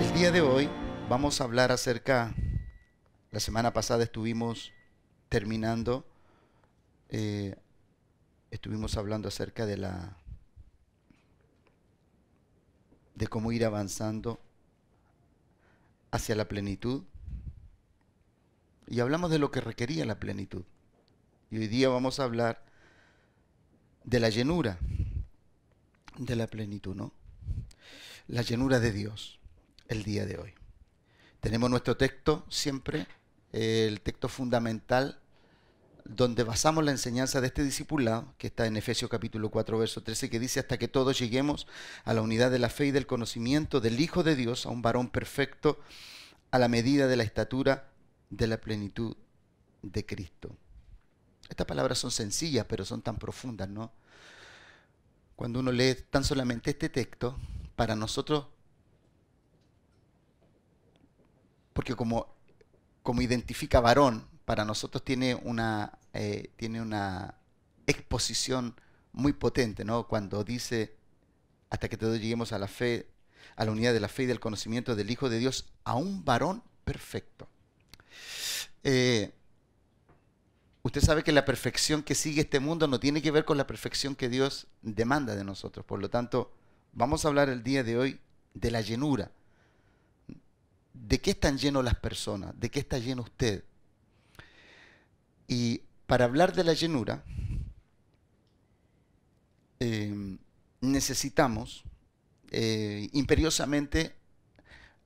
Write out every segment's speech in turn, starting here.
El día de hoy vamos a hablar acerca, la semana pasada estuvimos terminando, eh, estuvimos hablando acerca de la de cómo ir avanzando hacia la plenitud. Y hablamos de lo que requería la plenitud. Y hoy día vamos a hablar de la llenura de la plenitud, ¿no? La llenura de Dios el día de hoy. Tenemos nuestro texto siempre, el texto fundamental donde basamos la enseñanza de este discipulado, que está en Efesios capítulo 4, verso 13, que dice, hasta que todos lleguemos a la unidad de la fe y del conocimiento del Hijo de Dios, a un varón perfecto, a la medida de la estatura de la plenitud de Cristo. Estas palabras son sencillas, pero son tan profundas, ¿no? Cuando uno lee tan solamente este texto, para nosotros, porque como, como identifica varón, para nosotros tiene una, eh, tiene una exposición muy potente, ¿no? Cuando dice, hasta que todos lleguemos a la fe, a la unidad de la fe y del conocimiento del Hijo de Dios, a un varón perfecto. Eh, usted sabe que la perfección que sigue este mundo no tiene que ver con la perfección que Dios demanda de nosotros. Por lo tanto, vamos a hablar el día de hoy de la llenura. ¿De qué están llenos las personas? ¿De qué está lleno usted? Y para hablar de la llenura, eh, necesitamos eh, imperiosamente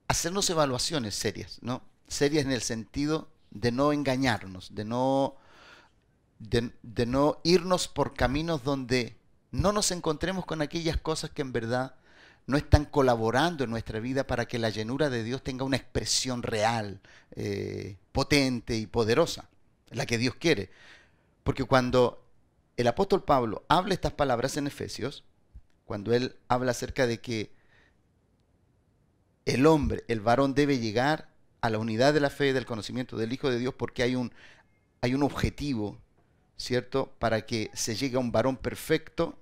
hacernos evaluaciones serias, ¿no? Serias en el sentido de no engañarnos, de no, de, no irnos por caminos donde no nos encontremos con aquellas cosas que en verdad no están colaborando en nuestra vida para que la llenura de Dios tenga una expresión real, eh, potente y poderosa, la que Dios quiere. Porque cuando el apóstol Pablo habla estas palabras en Efesios, cuando él habla acerca de que el hombre, el varón debe llegar a la unidad de la fe y del conocimiento del Hijo de Dios porque hay un, hay un objetivo, ¿cierto? Para que se llegue a un varón perfecto,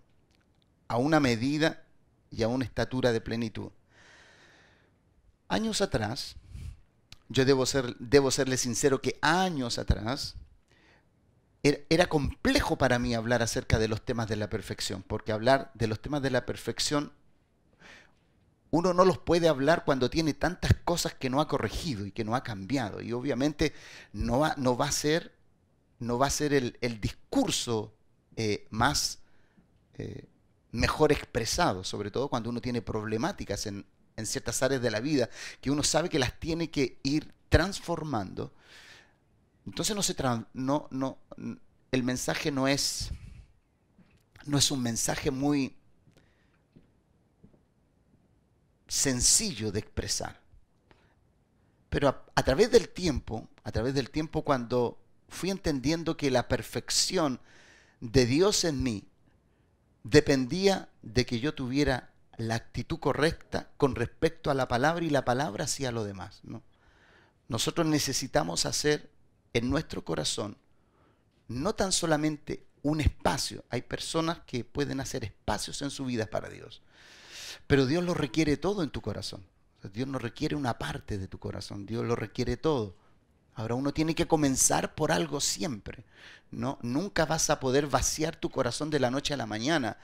a una medida y a una estatura de plenitud. Años atrás, yo debo, ser, debo serle sincero que años atrás, era complejo para mí hablar acerca de los temas de la perfección, porque hablar de los temas de la perfección uno no los puede hablar cuando tiene tantas cosas que no ha corregido y que no ha cambiado. Y obviamente no va, no va a ser, no va a ser el, discurso eh, más eh, mejor expresado, sobre todo cuando uno tiene problemáticas en, en ciertas áreas de la vida, que uno sabe que las tiene que ir transformando. Entonces no se no, no, el mensaje no es, no es un mensaje muy sencillo de expresar. Pero a, través del tiempo, a través del tiempo cuando fui entendiendo que la perfección de Dios en mí dependía de que yo tuviera la actitud correcta con respecto a la palabra y la palabra hacia lo demás. ¿no? Nosotros necesitamos hacer en nuestro corazón no tan solamente un espacio, hay personas que pueden hacer espacios en su vida para Dios, pero Dios lo requiere todo en tu corazón. Dios no requiere una parte de tu corazón, Dios lo requiere todo. Ahora uno tiene que comenzar por algo siempre. No, nunca vas a poder vaciar tu corazón de la noche a la mañana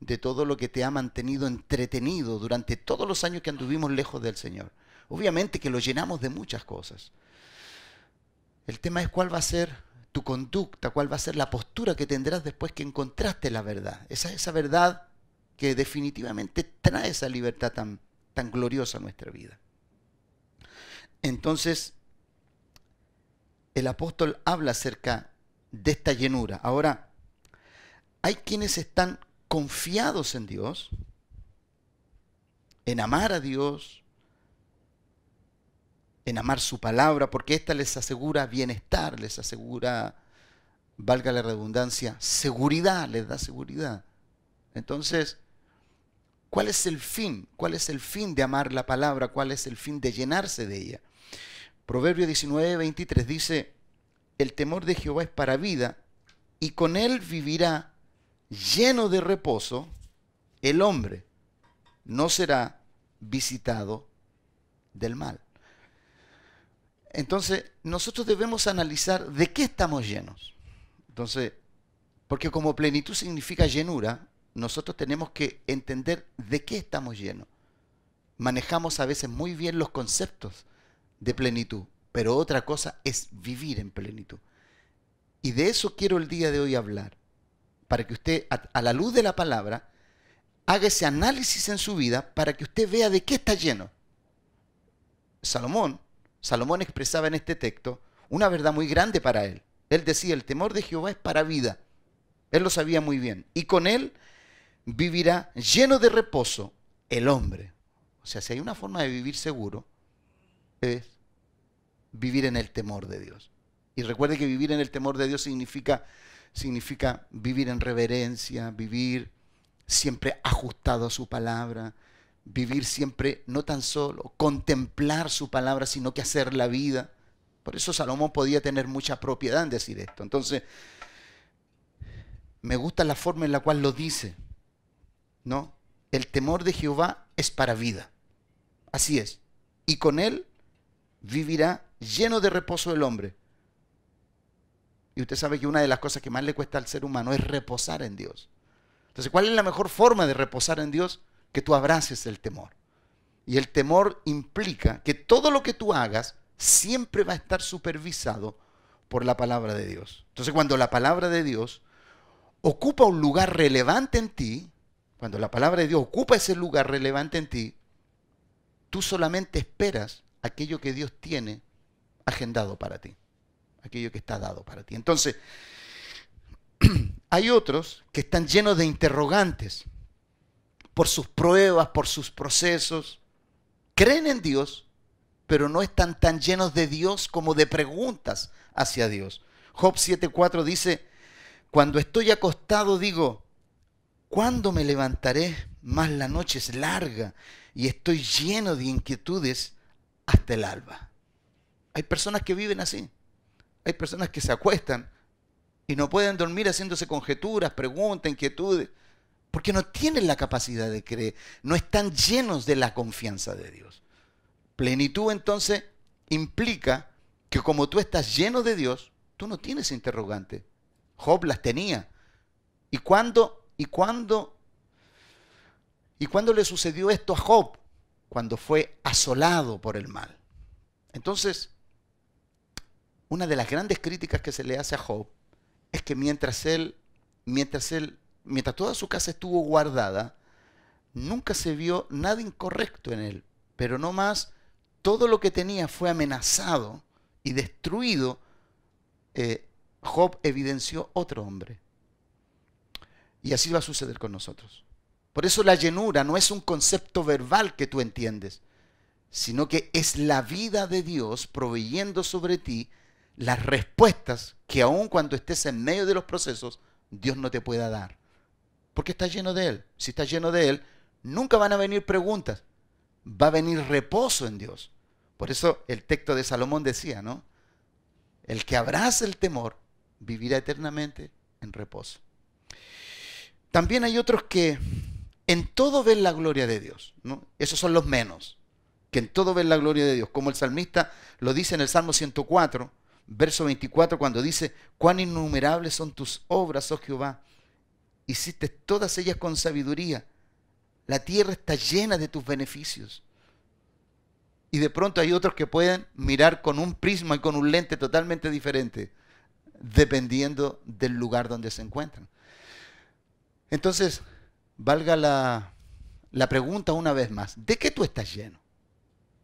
de todo lo que te ha mantenido entretenido durante todos los años que anduvimos lejos del Señor. Obviamente que lo llenamos de muchas cosas. El tema es cuál va a ser tu conducta, cuál va a ser la postura que tendrás después que encontraste la verdad. Esa, esa verdad que definitivamente trae esa libertad tan, tan gloriosa a nuestra vida. Entonces, el apóstol habla acerca de esta llenura. Ahora, hay quienes están confiados en Dios, en amar a Dios, en amar su palabra, porque ésta les asegura bienestar, les asegura, valga la redundancia, seguridad, les da seguridad. Entonces, ¿Cuál es el fin? ¿Cuál es el fin de amar la palabra? ¿Cuál es el fin de llenarse de ella? Proverbio 19, 23 dice, el temor de Jehová es para vida, y con él vivirá lleno de reposo el hombre. No será visitado del mal. Entonces, nosotros debemos analizar de qué estamos llenos. Entonces, porque como plenitud significa llenura, nosotros tenemos que entender de qué estamos llenos. Manejamos a veces muy bien los conceptos de plenitud, pero otra cosa es vivir en plenitud. Y de eso quiero el día de hoy hablar, para que usted, a, la luz de la palabra, haga ese análisis en su vida para que usted vea de qué está lleno. Salomón, Salomón expresaba en este texto una verdad muy grande para él. Él decía, el temor de Jehová es para vida. Él lo sabía muy bien. Y con él vivirá lleno de reposo el hombre. O sea, si hay una forma de vivir seguro, es vivir en el temor de Dios. Y recuerde que vivir en el temor de Dios significa, significa vivir en reverencia, vivir siempre ajustado a su palabra, vivir siempre no tan solo contemplar su palabra, sino que hacer la vida. Por eso Salomón podía tener mucha propiedad en decir esto. Entonces, me gusta la forma en la cual lo dice. ¿No? El temor de Jehová es para vida. Así es. Y con él vivirá lleno de reposo el hombre. Y usted sabe que una de las cosas que más le cuesta al ser humano es reposar en Dios. Entonces, ¿cuál es la mejor forma de reposar en Dios? Que tú abraces el temor. Y el temor implica que todo lo que tú hagas siempre va a estar supervisado por la palabra de Dios. Entonces, cuando la palabra de Dios ocupa un lugar relevante en ti, cuando la palabra de Dios ocupa ese lugar relevante en ti, tú solamente esperas aquello que Dios tiene agendado para ti, aquello que está dado para ti. Entonces, hay otros que están llenos de interrogantes por sus pruebas, por sus procesos. Creen en Dios, pero no están tan llenos de Dios como de preguntas hacia Dios. Job 7:4 dice, cuando estoy acostado digo, ¿cuándo me levantaré? Más la noche es larga y estoy lleno de inquietudes hasta el alba. Hay personas que viven así. Hay personas que se acuestan y no pueden dormir haciéndose conjeturas, preguntas, inquietudes, porque no tienen la capacidad de creer, no están llenos de la confianza de Dios. Plenitud entonces implica que como tú estás lleno de Dios, tú no tienes interrogante. Job las tenía. ¿Y cuándo, y cuándo ¿Y le sucedió esto a Job? Cuando fue asolado por el mal. Entonces, una de las grandes críticas que se le hace a Job es que mientras él, mientras él, mientras toda su casa estuvo guardada, nunca se vio nada incorrecto en él, pero no más todo lo que tenía fue amenazado y destruido. Eh, Job evidenció otro hombre. Y así va a suceder con nosotros. Por eso la llenura no es un concepto verbal que tú entiendes, sino que es la vida de Dios proveyendo sobre ti las respuestas que aun cuando estés en medio de los procesos, Dios no te pueda dar. Porque estás lleno de Él. Si estás lleno de Él, nunca van a venir preguntas. Va a venir reposo en Dios. Por eso el texto de Salomón decía, ¿no? El que abraza el temor vivirá eternamente en reposo. También hay otros que en todo ven la gloria de Dios. ¿no? Esos son los menos, que en todo ven la gloria de Dios. Como el salmista lo dice en el Salmo 104, verso 24, cuando dice, cuán innumerables son tus obras, oh Jehová. Hiciste todas ellas con sabiduría. La tierra está llena de tus beneficios. Y de pronto hay otros que pueden mirar con un prisma y con un lente totalmente diferente, dependiendo del lugar donde se encuentran. Entonces, valga la, pregunta una vez más, ¿de qué tú estás lleno?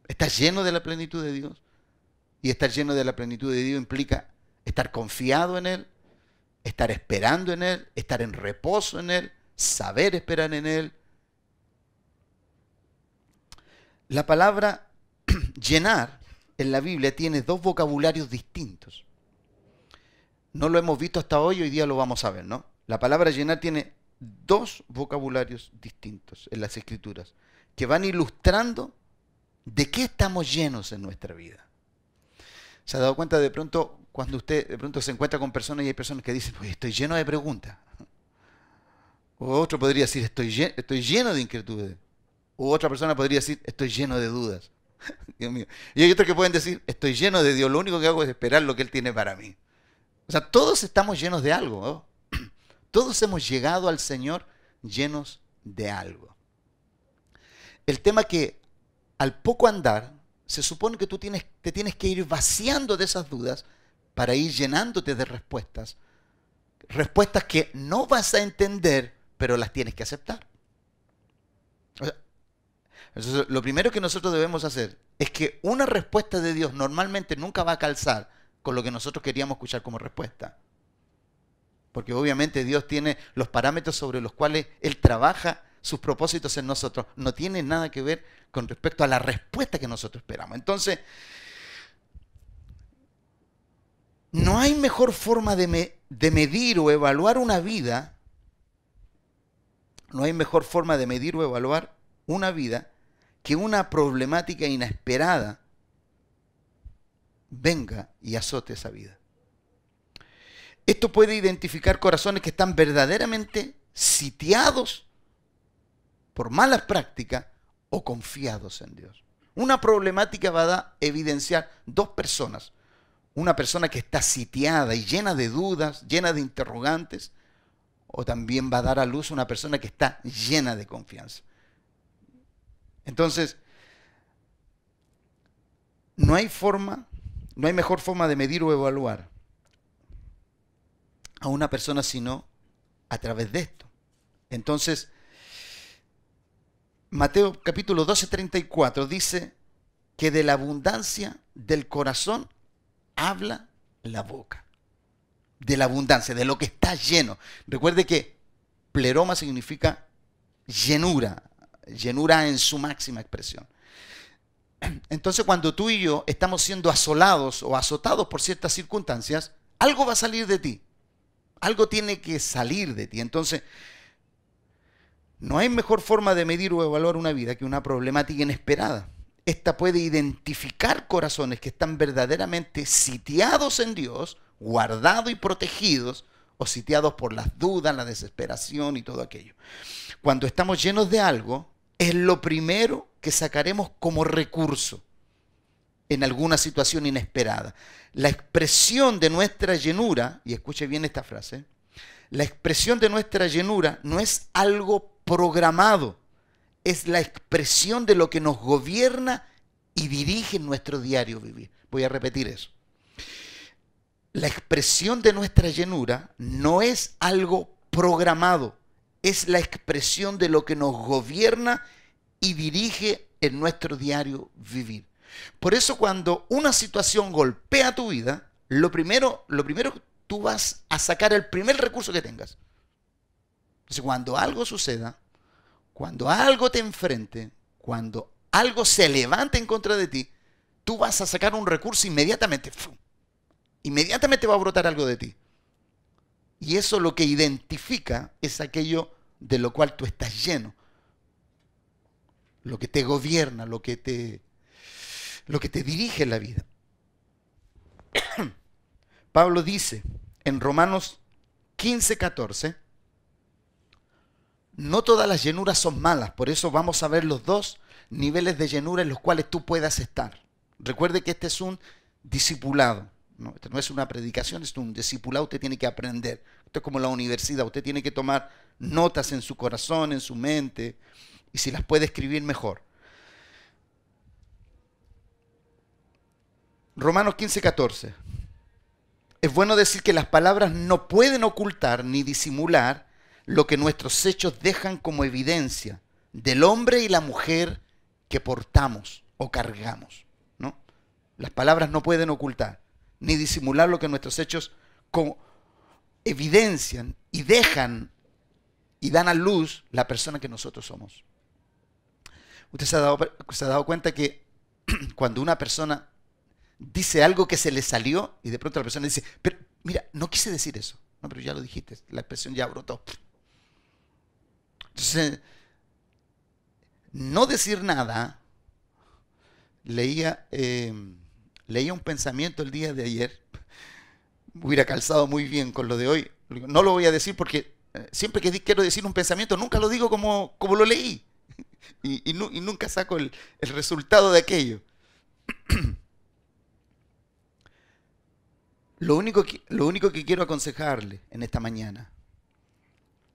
¿Estás lleno de la plenitud de Dios? Y estar lleno de la plenitud de Dios implica estar confiado en Él, estar esperando en Él, estar en reposo en Él, saber esperar en Él. La palabra llenar en la Biblia tiene dos vocabularios distintos. No lo hemos visto hasta hoy, hoy día lo vamos a ver, ¿no? La palabra llenar tiene dos vocabularios distintos en las escrituras que van ilustrando de qué estamos llenos en nuestra vida. ¿Se ha dado cuenta de pronto cuando usted de pronto se encuentra con personas y hay personas que dicen, estoy lleno de preguntas? O otro podría decir, estoy lleno, estoy lleno de inquietudes. O otra persona podría decir, estoy lleno de dudas. Dios mío. Y hay otros que pueden decir, estoy lleno de Dios, lo único que hago es esperar lo que Él tiene para mí. O sea, todos estamos llenos de algo. Todos hemos llegado al Señor llenos de algo. El tema que al poco andar, se supone que tú tienes, te tienes que ir vaciando de esas dudas para ir llenándote de respuestas. Respuestas que no vas a entender, pero las tienes que aceptar. lo primero que nosotros debemos hacer es que una respuesta de Dios normalmente nunca va a calzar con lo que nosotros queríamos escuchar como respuesta. Porque obviamente Dios tiene los parámetros sobre los cuales Él trabaja sus propósitos en nosotros. No tiene nada que ver con respecto a la respuesta que nosotros esperamos. Entonces, no hay mejor forma de, medir o evaluar una vida. No hay mejor forma de medir o evaluar una vida que una problemática inesperada venga y azote esa vida. Esto puede identificar corazones que están verdaderamente sitiados por malas prácticas o confiados en Dios. Una problemática va a evidenciar dos personas. Una persona que está sitiada y llena de dudas, llena de interrogantes, o también va a dar a luz una persona que está llena de confianza. Entonces, no hay forma, no hay mejor forma de medir o evaluar a una persona sino a través de esto. Entonces, Mateo capítulo 12, 34 dice que de la abundancia del corazón habla la boca. De la abundancia, de lo que está lleno. Recuerde que pleroma significa llenura, llenura en su máxima expresión. Entonces cuando tú y yo estamos siendo asolados o azotados por ciertas circunstancias, algo va a salir de ti. Algo tiene que salir de ti. Entonces, no hay mejor forma de medir o evaluar una vida que una problemática inesperada. Esta puede identificar corazones que están verdaderamente sitiados en Dios, guardados y protegidos, o sitiados por las dudas, la desesperación y todo aquello. Cuando estamos llenos de algo, es lo primero que sacaremos como recurso en alguna situación inesperada. La expresión de nuestra llenura, y escuche bien esta frase, la expresión de nuestra llenura no es algo programado, es la expresión de lo que nos gobierna y dirige nuestro diario vivir. Voy a repetir eso. La expresión de nuestra llenura no es algo programado, es la expresión de lo que nos gobierna y dirige en nuestro diario vivir. Por eso cuando una situación golpea tu vida, lo primero, lo primero tú vas a sacar el primer recurso que tengas. Entonces, cuando algo suceda, cuando algo te enfrente, cuando algo se levante en contra de ti, tú vas a sacar un recurso inmediatamente. Inmediatamente va a brotar algo de ti. Y eso lo que identifica es aquello de lo cual tú estás lleno. Lo que te gobierna, lo que te lo que te dirige la vida. Pablo dice en Romanos 15, 14, no todas las llenuras son malas, por eso vamos a ver los dos niveles de llenura en los cuales tú puedas estar. Recuerde que este es un discipulado, ¿no? No es una predicación, es un discipulado, usted tiene que aprender. Esto es como la universidad, usted tiene que tomar notas en su corazón, en su mente, y si las puede escribir mejor. Romanos 15, 14. Es bueno decir que las palabras no pueden ocultar ni disimular lo que nuestros hechos dejan como evidencia del hombre y la mujer que portamos o cargamos. ¿no? Las palabras no pueden ocultar ni disimular lo que nuestros hechos como evidencian y dejan y dan a luz la persona que nosotros somos. Usted se ha dado, se ha dado cuenta que cuando una persona dice algo que se le salió y de pronto la persona dice, pero mira, no quise decir eso. No, pero ya lo dijiste, la expresión ya brotó. Entonces, no decir nada, leía, em, leía un pensamiento el día de ayer, hubiera calzado muy bien con lo de hoy. No lo voy a decir porque eh, siempre que quiero decir un pensamiento, nunca lo digo como, como lo leí. Y, nunca saco el, el resultado de aquello. Lo único, que, lo único que quiero aconsejarle en esta mañana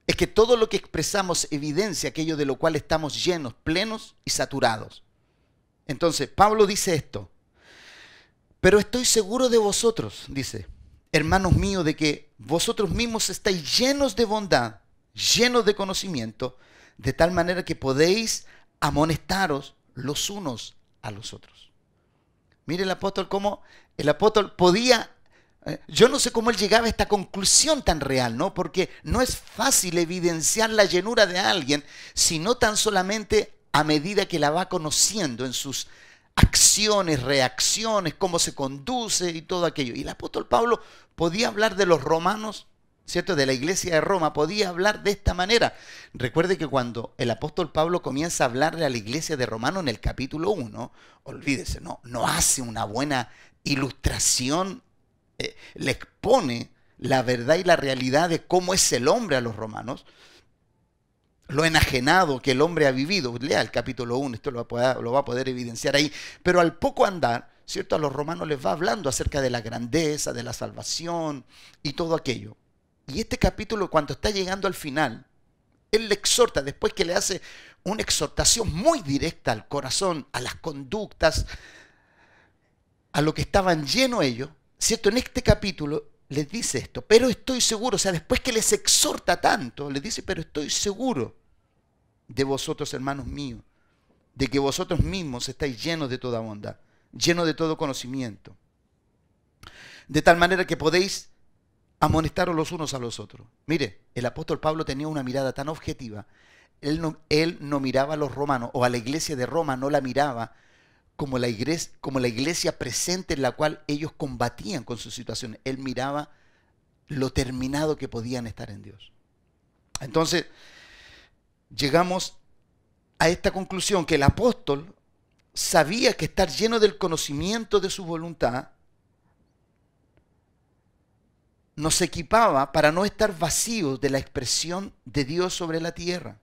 es que todo lo que expresamos evidencia aquello de lo cual estamos llenos, plenos y saturados. Entonces, Pablo dice esto, pero estoy seguro de vosotros, dice, hermanos míos, de que vosotros mismos estáis llenos de bondad, llenos de conocimiento, de tal manera que podéis amonestaros los unos a los otros. Mire el apóstol cómo el apóstol podía yo no sé cómo él llegaba a esta conclusión tan real, ¿no? Porque no es fácil evidenciar la llenura de alguien, sino tan solamente a medida que la va conociendo en sus acciones, reacciones, cómo se conduce y todo aquello. Y el apóstol Pablo podía hablar de los romanos, ¿cierto? De la iglesia de Roma, podía hablar de esta manera. Recuerde que cuando el apóstol Pablo comienza a hablarle a la iglesia de Romano en el capítulo 1, olvídese, no, no hace una buena ilustración eh, le expone la verdad y la realidad de cómo es el hombre a los romanos, lo enajenado que el hombre ha vivido. Lea el capítulo 1, esto lo va, va a poder evidenciar ahí. Pero al poco andar, ¿cierto? A los romanos les va hablando acerca de la grandeza, de la salvación y todo aquello. Y este capítulo, cuando está llegando al final, él le exhorta, después que le hace una exhortación muy directa al corazón, a las conductas, a lo que estaban llenos ellos, ¿cierto? En este capítulo les dice esto, pero estoy seguro, o sea, después que les exhorta tanto, les dice, pero estoy seguro de vosotros, hermanos míos, de que vosotros mismos estáis llenos de toda bondad, llenos de todo conocimiento, de tal manera que podéis amonestaros los unos a los otros. Mire, el apóstol Pablo tenía una mirada tan objetiva, él no, él no miraba a los romanos, o a la iglesia de Roma no la miraba como la, iglesia, como la iglesia presente en la cual ellos combatían con su situación. Él miraba lo terminado que podían estar en Dios. Entonces, llegamos a esta conclusión que el apóstol sabía que estar lleno del conocimiento de su voluntad nos equipaba para no estar vacíos de la expresión de Dios sobre la tierra.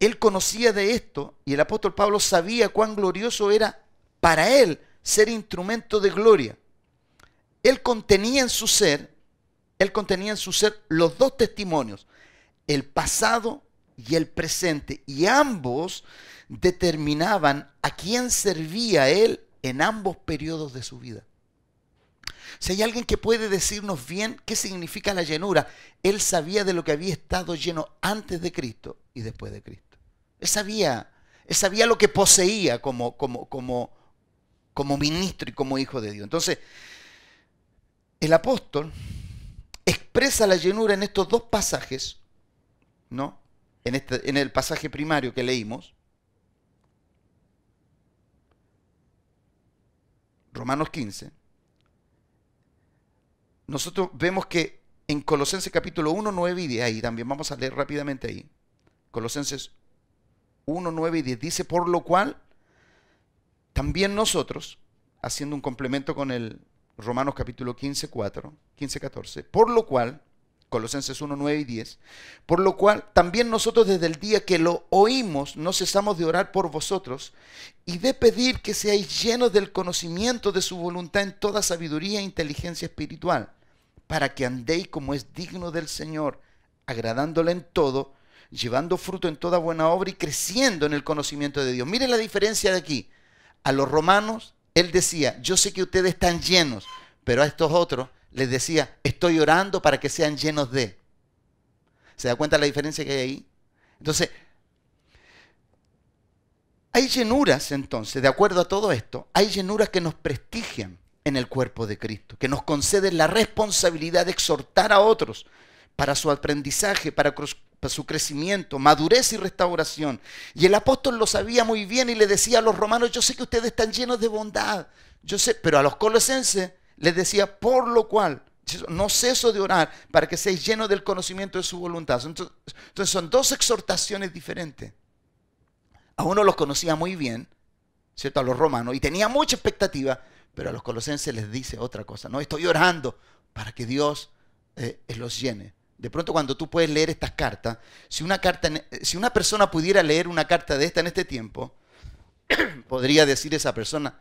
Él conocía de esto y el apóstol Pablo sabía cuán glorioso era para él ser instrumento de gloria. Él contenía en su ser, él contenía en su ser los dos testimonios, el pasado y el presente, y ambos determinaban a quién servía él en ambos periodos de su vida. Si hay alguien que puede decirnos bien qué significa la llenura, él sabía de lo que había estado lleno antes de Cristo y después de Cristo. Él sabía, sabía lo que poseía como, como, como, como ministro y como hijo de Dios. Entonces, el apóstol expresa la llenura en estos dos pasajes, ¿no? En, este, el pasaje primario que leímos, Romanos 15, nosotros vemos que en Colosenses capítulo 1, 9 y 10, ahí también vamos a leer rápidamente ahí, Colosenses 1, 9 y 10. Dice, por lo cual, también nosotros, haciendo un complemento con el Romanos capítulo 15, 4, 15, 14, por lo cual, Colosenses 1, 9 y 10, por lo cual también nosotros desde el día que lo oímos no cesamos de orar por vosotros y de pedir que seáis llenos del conocimiento de su voluntad en toda sabiduría e inteligencia espiritual, para que andéis como es digno del Señor, agradándole en todo, llevando fruto en toda buena obra y creciendo en el conocimiento de Dios. Miren la diferencia de aquí. A los romanos, él decía, yo sé que ustedes están llenos, pero a estos otros les decía, estoy orando para que sean llenos de. ¿Se da cuenta la diferencia que hay ahí? Entonces, hay llenuras entonces, de acuerdo a todo esto, hay llenuras que nos prestigian en el cuerpo de Cristo, que nos conceden la responsabilidad de exhortar a otros para su aprendizaje, para para su crecimiento, madurez y restauración. Y el apóstol lo sabía muy bien y le decía a los romanos, yo sé que ustedes están llenos de bondad, yo sé, pero a los colosenses les decía, por lo cual, no ceso de orar para que seáis llenos del conocimiento de su voluntad. Entonces, entonces son dos exhortaciones diferentes. A uno los conocía muy bien, ¿cierto? A los romanos, y tenía mucha expectativa, pero a los colosenses les dice otra cosa. No, estoy orando para que Dios eh, los llene. De pronto cuando tú puedes leer estas cartas, si una, carta, si una persona pudiera leer una carta de esta en este tiempo, podría decir esa persona,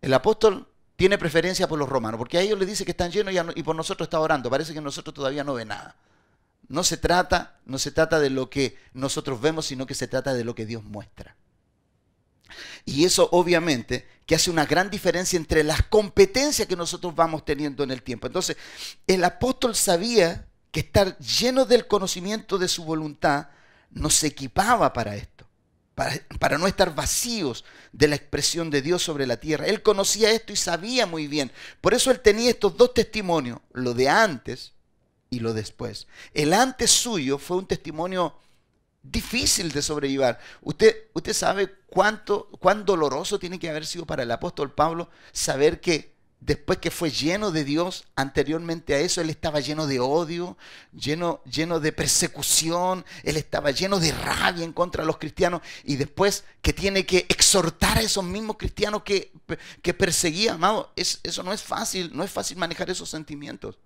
el apóstol tiene preferencia por los romanos, porque a ellos les dice que están llenos y por nosotros está orando. Parece que nosotros todavía no ve nada. No se trata, no se trata de lo que nosotros vemos, sino que se trata de lo que Dios muestra. Y eso obviamente que hace una gran diferencia entre las competencias que nosotros vamos teniendo en el tiempo. Entonces, el apóstol sabía que estar lleno del conocimiento de su voluntad nos equipaba para esto, para, para, no estar vacíos de la expresión de Dios sobre la tierra. Él conocía esto y sabía muy bien. Por eso él tenía estos dos testimonios, lo de antes y lo después. El antes suyo fue un testimonio difícil de sobrellevar. Usted, usted sabe cuánto, cuán doloroso tiene que haber sido para el apóstol Pablo saber que después que fue lleno de Dios, anteriormente a eso, él estaba lleno de odio, lleno, lleno de persecución, él estaba lleno de rabia en contra de los cristianos y después que tiene que exhortar a esos mismos cristianos que, que perseguía, amado, eso no es fácil, no es fácil manejar esos sentimientos.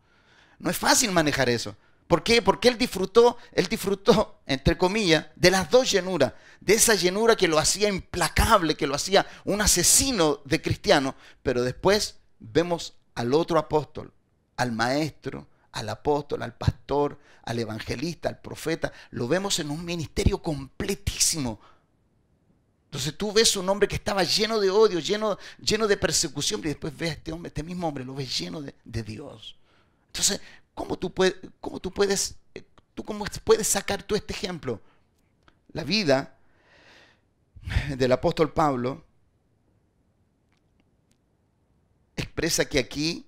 No es fácil manejar eso. ¿Por qué? Porque él disfrutó, él disfrutó, entre comillas, de las dos llenuras. De esa llenura que lo hacía implacable, que lo hacía un asesino de cristiano. Pero después vemos al otro apóstol, al maestro, al apóstol, al pastor, al evangelista, al profeta. Lo vemos en un ministerio completísimo. Entonces tú ves un hombre que estaba lleno de odio, lleno, lleno de persecución, y después ves a este hombre, este mismo hombre, lo ves lleno de, de Dios. Entonces, ¿cómo tú, puedes, cómo tú puedes, tú cómo puedes sacar tú este ejemplo? La vida del apóstol Pablo que aquí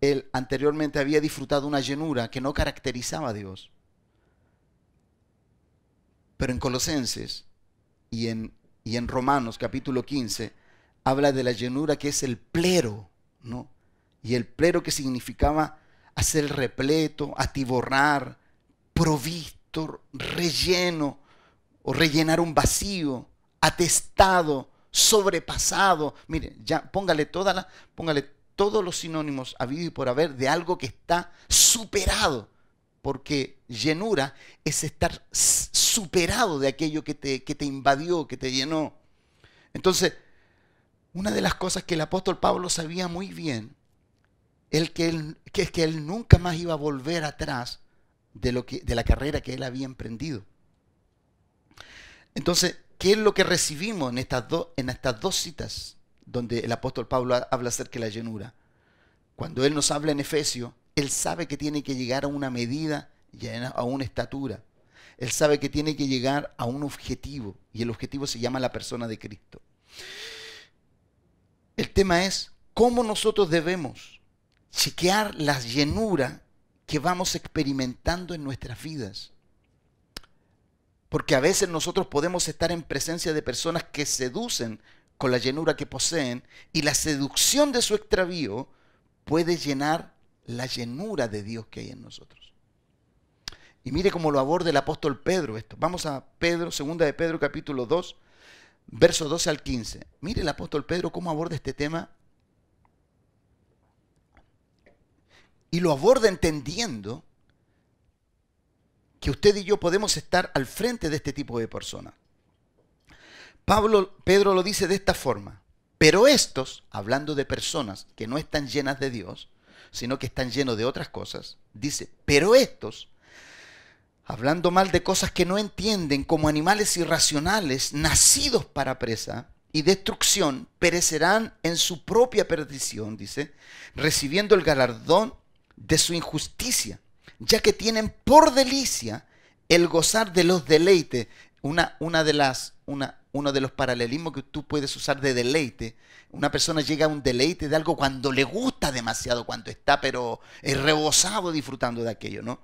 él anteriormente había disfrutado una llenura que no caracterizaba a Dios. Pero en Colosenses y en, y en Romanos capítulo 15 habla de la llenura que es el plero, ¿no? Y el plero que significaba hacer repleto, atiborrar, provisto, relleno, o rellenar un vacío, atestado, sobrepasado. Mire, ya póngale, toda la, póngale todos los sinónimos habido y por haber de algo que está superado. Porque llenura es estar superado de aquello que te, que te invadió, que te llenó. Entonces, una de las cosas que el apóstol Pablo sabía muy bien el que, él, que, que él nunca más iba a volver atrás de, lo que, de la carrera que él había emprendido. Entonces, ¿qué es lo que recibimos en estas, dos citas donde el apóstol Pablo habla acerca de la llenura? Cuando él nos habla en Efesio, él sabe que tiene que llegar a una medida y a una estatura. Él sabe que tiene que llegar a un objetivo y el objetivo se llama la persona de Cristo. El tema es cómo nosotros debemos chequear la llenura que vamos experimentando en nuestras vidas. Porque a veces nosotros podemos estar en presencia de personas que seducen con la llenura que poseen y la seducción de su extravío puede llenar la llenura de Dios que hay en nosotros. Y mire cómo lo aborda el apóstol Pedro esto. Vamos a Pedro, segunda de Pedro capítulo 2, verso 12 al 15. Mire el apóstol Pedro cómo aborda este tema y lo aborda entendiendo que usted y yo podemos estar al frente de este tipo de personas. Pablo, Pedro lo dice de esta forma, pero estos, hablando de personas que no están llenas de Dios, sino que están llenos de otras cosas, dice, pero estos, hablando mal de cosas que no entienden como animales irracionales, nacidos para presa y destrucción, perecerán en su propia perdición, dice, recibiendo el galardón de su injusticia, ya que tienen por delicia el gozar de los deleites. Una, una de las, una, uno de los paralelismos que tú puedes usar de deleite. Una persona llega a un deleite de algo cuando le gusta demasiado, cuando está pero es rebosado disfrutando de aquello, ¿no?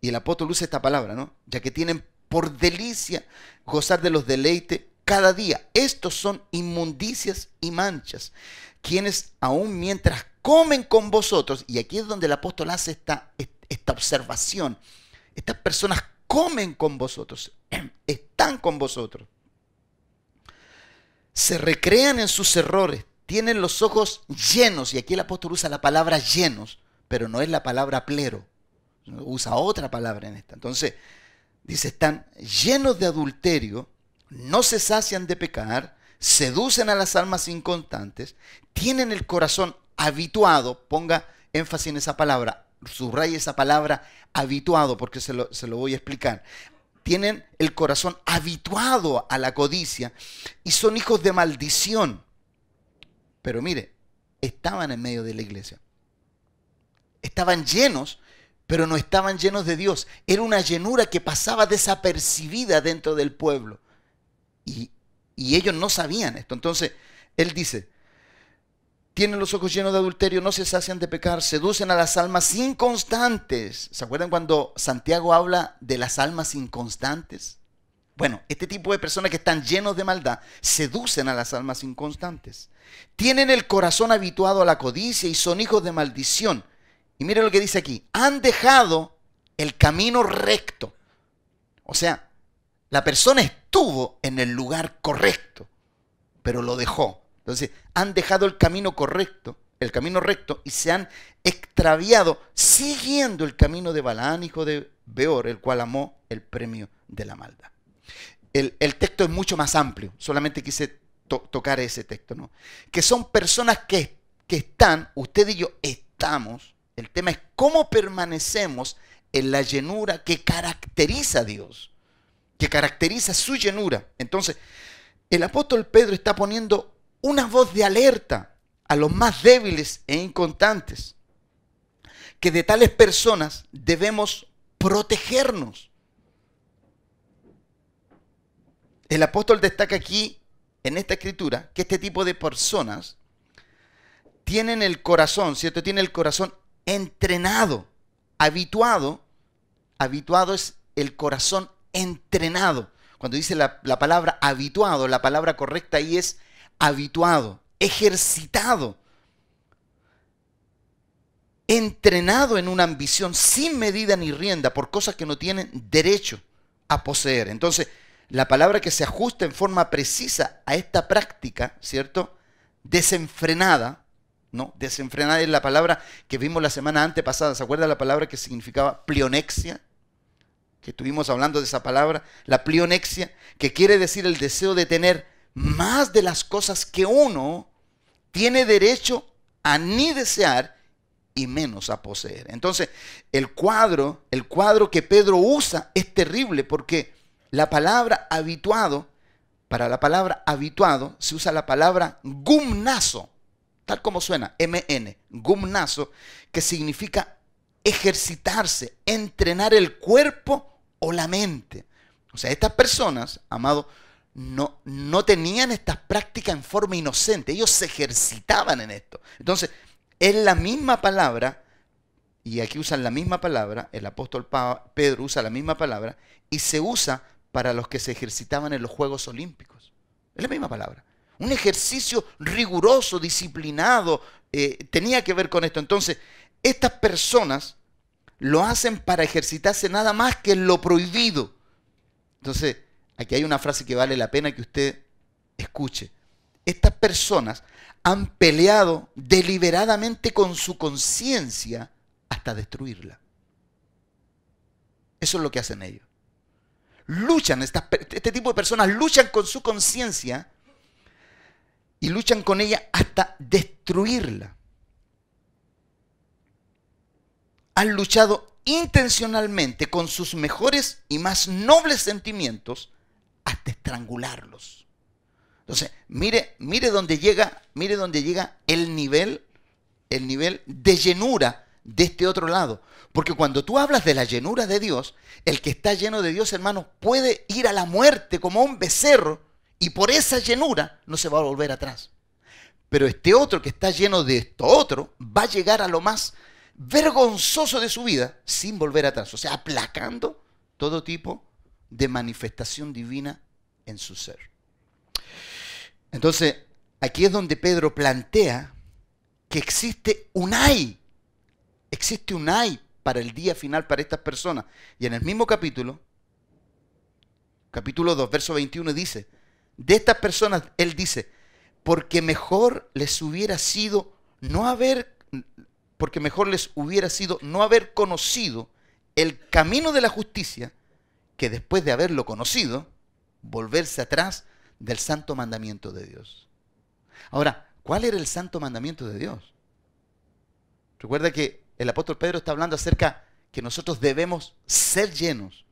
Y el apóstol usa esta palabra, ¿no? Ya que tienen por delicia gozar de los deleites cada día. Estos son inmundicias y manchas, quienes aún mientras comen con vosotros, y aquí es donde el apóstol hace esta, esta observación, estas personas comen con vosotros, están con vosotros, se recrean en sus errores, tienen los ojos llenos, y aquí el apóstol usa la palabra llenos, pero no es la palabra plero, usa otra palabra en esta. Entonces, dice, están llenos de adulterio, no se sacian de pecar, seducen a las almas inconstantes, tienen el corazón habituado, ponga énfasis en esa palabra, subraya esa palabra habituado, porque se lo, se lo voy a explicar. Tienen el corazón habituado a la codicia y son hijos de maldición. Pero mire, estaban en medio de la iglesia. Estaban llenos, pero no estaban llenos de Dios. Era una llenura que pasaba desapercibida dentro del pueblo. Y, ellos no sabían esto. Entonces, él dice, tienen los ojos llenos de adulterio, no se sacian de pecar, seducen a las almas inconstantes. ¿Se acuerdan cuando Santiago habla de las almas inconstantes? Bueno, este tipo de personas que están llenos de maldad seducen a las almas inconstantes. Tienen el corazón habituado a la codicia y son hijos de maldición. Y miren lo que dice aquí. Han dejado el camino recto. O sea, la persona estuvo en el lugar correcto, pero lo dejó. Entonces, han dejado el camino correcto, el camino recto, y se han extraviado siguiendo el camino de Balaán, hijo de Beor, el cual amó el premio de la maldad. El, texto es mucho más amplio, solamente quise tocar ese texto, ¿no? Que son personas que, que están, usted y yo estamos, el tema es cómo permanecemos en la llenura que caracteriza a Dios, que caracteriza su llenura. Entonces, el apóstol Pedro está poniendo una voz de alerta a los más débiles e inconstantes, que de tales personas debemos protegernos. El apóstol destaca aquí, en esta escritura, que este tipo de personas tienen el corazón, ¿cierto? Tienen el corazón entrenado, habituado. Habituado es el corazón entrenado. Cuando dice la, la palabra habituado, la palabra correcta ahí es habituado, ejercitado, entrenado en una ambición sin medida ni rienda por cosas que no tienen derecho a poseer. Entonces, la palabra que se ajusta en forma precisa a esta práctica, ¿cierto? Desenfrenada, ¿no? Desenfrenada es la palabra que vimos la semana antepasada. ¿Se acuerda la palabra que significaba plionexia? Que estuvimos hablando de esa palabra, la plionexia, que quiere decir el deseo de tener más de las cosas que uno tiene derecho a ni desear y menos a poseer. Entonces, el cuadro, el cuadro que Pedro usa es terrible porque la palabra habituado, para la palabra habituado se usa la palabra gumnazo, tal como suena, MN, gumnazo, que significa ejercitarse, entrenar el cuerpo o la mente. O sea, estas personas, amado, no, no tenían estas prácticas en forma inocente, ellos se ejercitaban en esto. Entonces, es la misma palabra, y aquí usan la misma palabra, el apóstol Pedro usa la misma palabra, y se usa para los que se ejercitaban en los Juegos Olímpicos. Es la misma palabra. Un ejercicio riguroso, disciplinado, eh, tenía que ver con esto. Entonces, estas personas lo hacen para ejercitarse nada más que en lo prohibido. Entonces, aquí hay una frase que vale la pena que usted escuche. Estas personas han peleado deliberadamente con su conciencia hasta destruirla. Eso es lo que hacen ellos. Luchan, este tipo de personas luchan con su conciencia y luchan con ella hasta destruirla. Han luchado intencionalmente con sus mejores y más nobles sentimientos hasta estrangularlos. Entonces, mire, mire dónde llega, mire dónde llega el nivel, el nivel de llenura de este otro lado. Porque cuando tú hablas de la llenura de Dios, el que está lleno de Dios, hermano, puede ir a la muerte como un becerro y por esa llenura no se va a volver atrás. Pero este otro que está lleno de esto otro va a llegar a lo más vergonzoso de su vida sin volver atrás. O sea, aplacando todo tipo de manifestación divina en su ser. Entonces, aquí es donde Pedro plantea que existe un ay, existe un ay para el día final para estas personas. Y en el mismo capítulo, capítulo 2, verso 21 dice, de estas personas, él dice, porque mejor les hubiera sido no haber, porque mejor les hubiera sido no haber conocido el camino de la justicia, que después de haberlo conocido, volverse atrás del santo mandamiento de Dios. Ahora, ¿cuál era el santo mandamiento de Dios? Recuerda que el apóstol Pedro está hablando acerca que nosotros debemos ser llenos.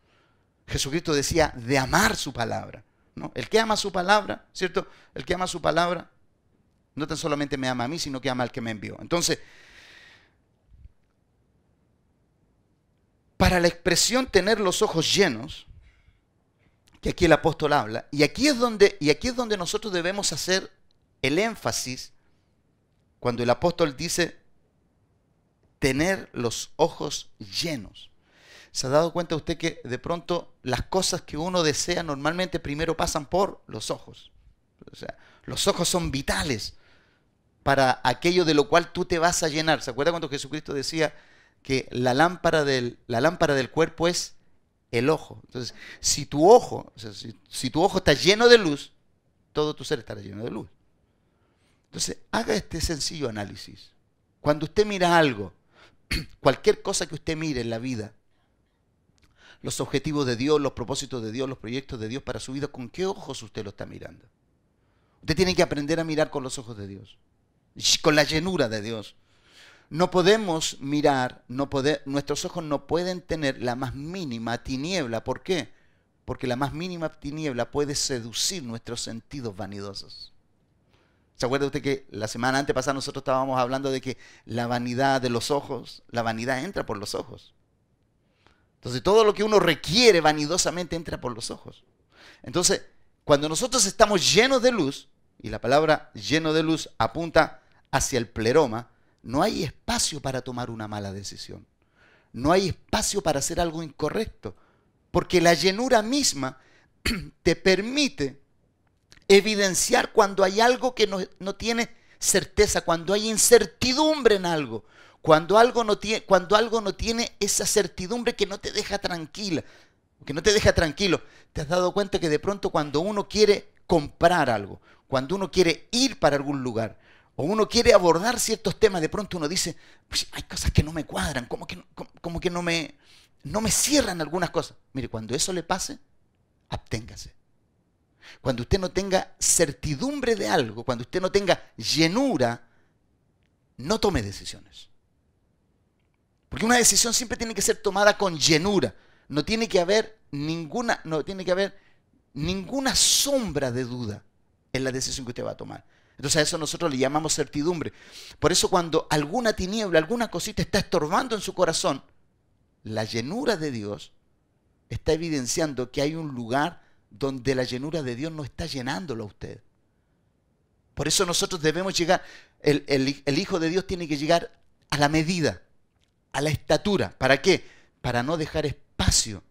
Jesucristo decía de amar su palabra. ¿no? El que ama su palabra, ¿cierto? El que ama su palabra, no tan solamente me ama a mí, sino que ama al que me envió. Entonces, para la expresión tener los ojos llenos, que aquí el apóstol habla, y aquí es donde, y aquí es donde nosotros debemos hacer el énfasis cuando el apóstol dice tener los ojos llenos. ¿Se ha dado cuenta usted que de pronto las cosas que uno desea normalmente primero pasan por los ojos? O sea, los ojos son vitales para aquello de lo cual tú te vas a llenar. ¿Se acuerda cuando Jesucristo decía que la lámpara del, la lámpara del cuerpo es el ojo? Entonces, si tu ojo, si, si tu ojo está lleno de luz, todo tu ser estará lleno de luz. Entonces, haga este sencillo análisis. Cuando usted mira algo, cualquier cosa que usted mire en la vida, los objetivos de Dios, los propósitos de Dios, los proyectos de Dios para su vida, ¿con qué ojos usted lo está mirando? Usted tiene que aprender a mirar con los ojos de Dios, con la llenura de Dios. No podemos mirar, no poder, nuestros ojos no pueden tener la más mínima tiniebla. ¿Por qué? Porque la más mínima tiniebla puede seducir nuestros sentidos vanidosos. ¿Se acuerda usted que la semana antes pasada nosotros estábamos hablando de que la vanidad de los ojos, la vanidad entra por los ojos? Entonces todo lo que uno requiere vanidosamente entra por los ojos. Entonces, cuando nosotros estamos llenos de luz, y la palabra lleno de luz apunta hacia el pleroma, no hay espacio para tomar una mala decisión. No hay espacio para hacer algo incorrecto. Porque la llenura misma te permite evidenciar cuando hay algo que no, tiene certeza, cuando hay incertidumbre en algo, cuando algo, no tiene, cuando algo no tiene esa certidumbre que no te deja tranquila, que no te deja tranquilo. ¿Te has dado cuenta que de pronto cuando uno quiere comprar algo, cuando uno quiere ir para algún lugar, o uno quiere abordar ciertos temas, de pronto uno dice, pues hay cosas que no me cuadran, como que, que no, me, no me cierran algunas cosas. Mire, cuando eso le pase, abténgase. Cuando usted no tenga certidumbre de algo, cuando usted no tenga llenura, no tome decisiones. Porque una decisión siempre tiene que ser tomada con llenura. No tiene que haber ninguna, no tiene que haber ninguna sombra de duda en la decisión que usted va a tomar. Entonces a eso nosotros le llamamos certidumbre. Por eso cuando alguna tiniebla, alguna cosita está estorbando en su corazón, la llenura de Dios está evidenciando que hay un lugar donde la llenura de Dios no está llenándolo a usted. Por eso nosotros debemos llegar, el, el, Hijo de Dios tiene que llegar a la medida, a la estatura. ¿Para qué? Para no dejar espacio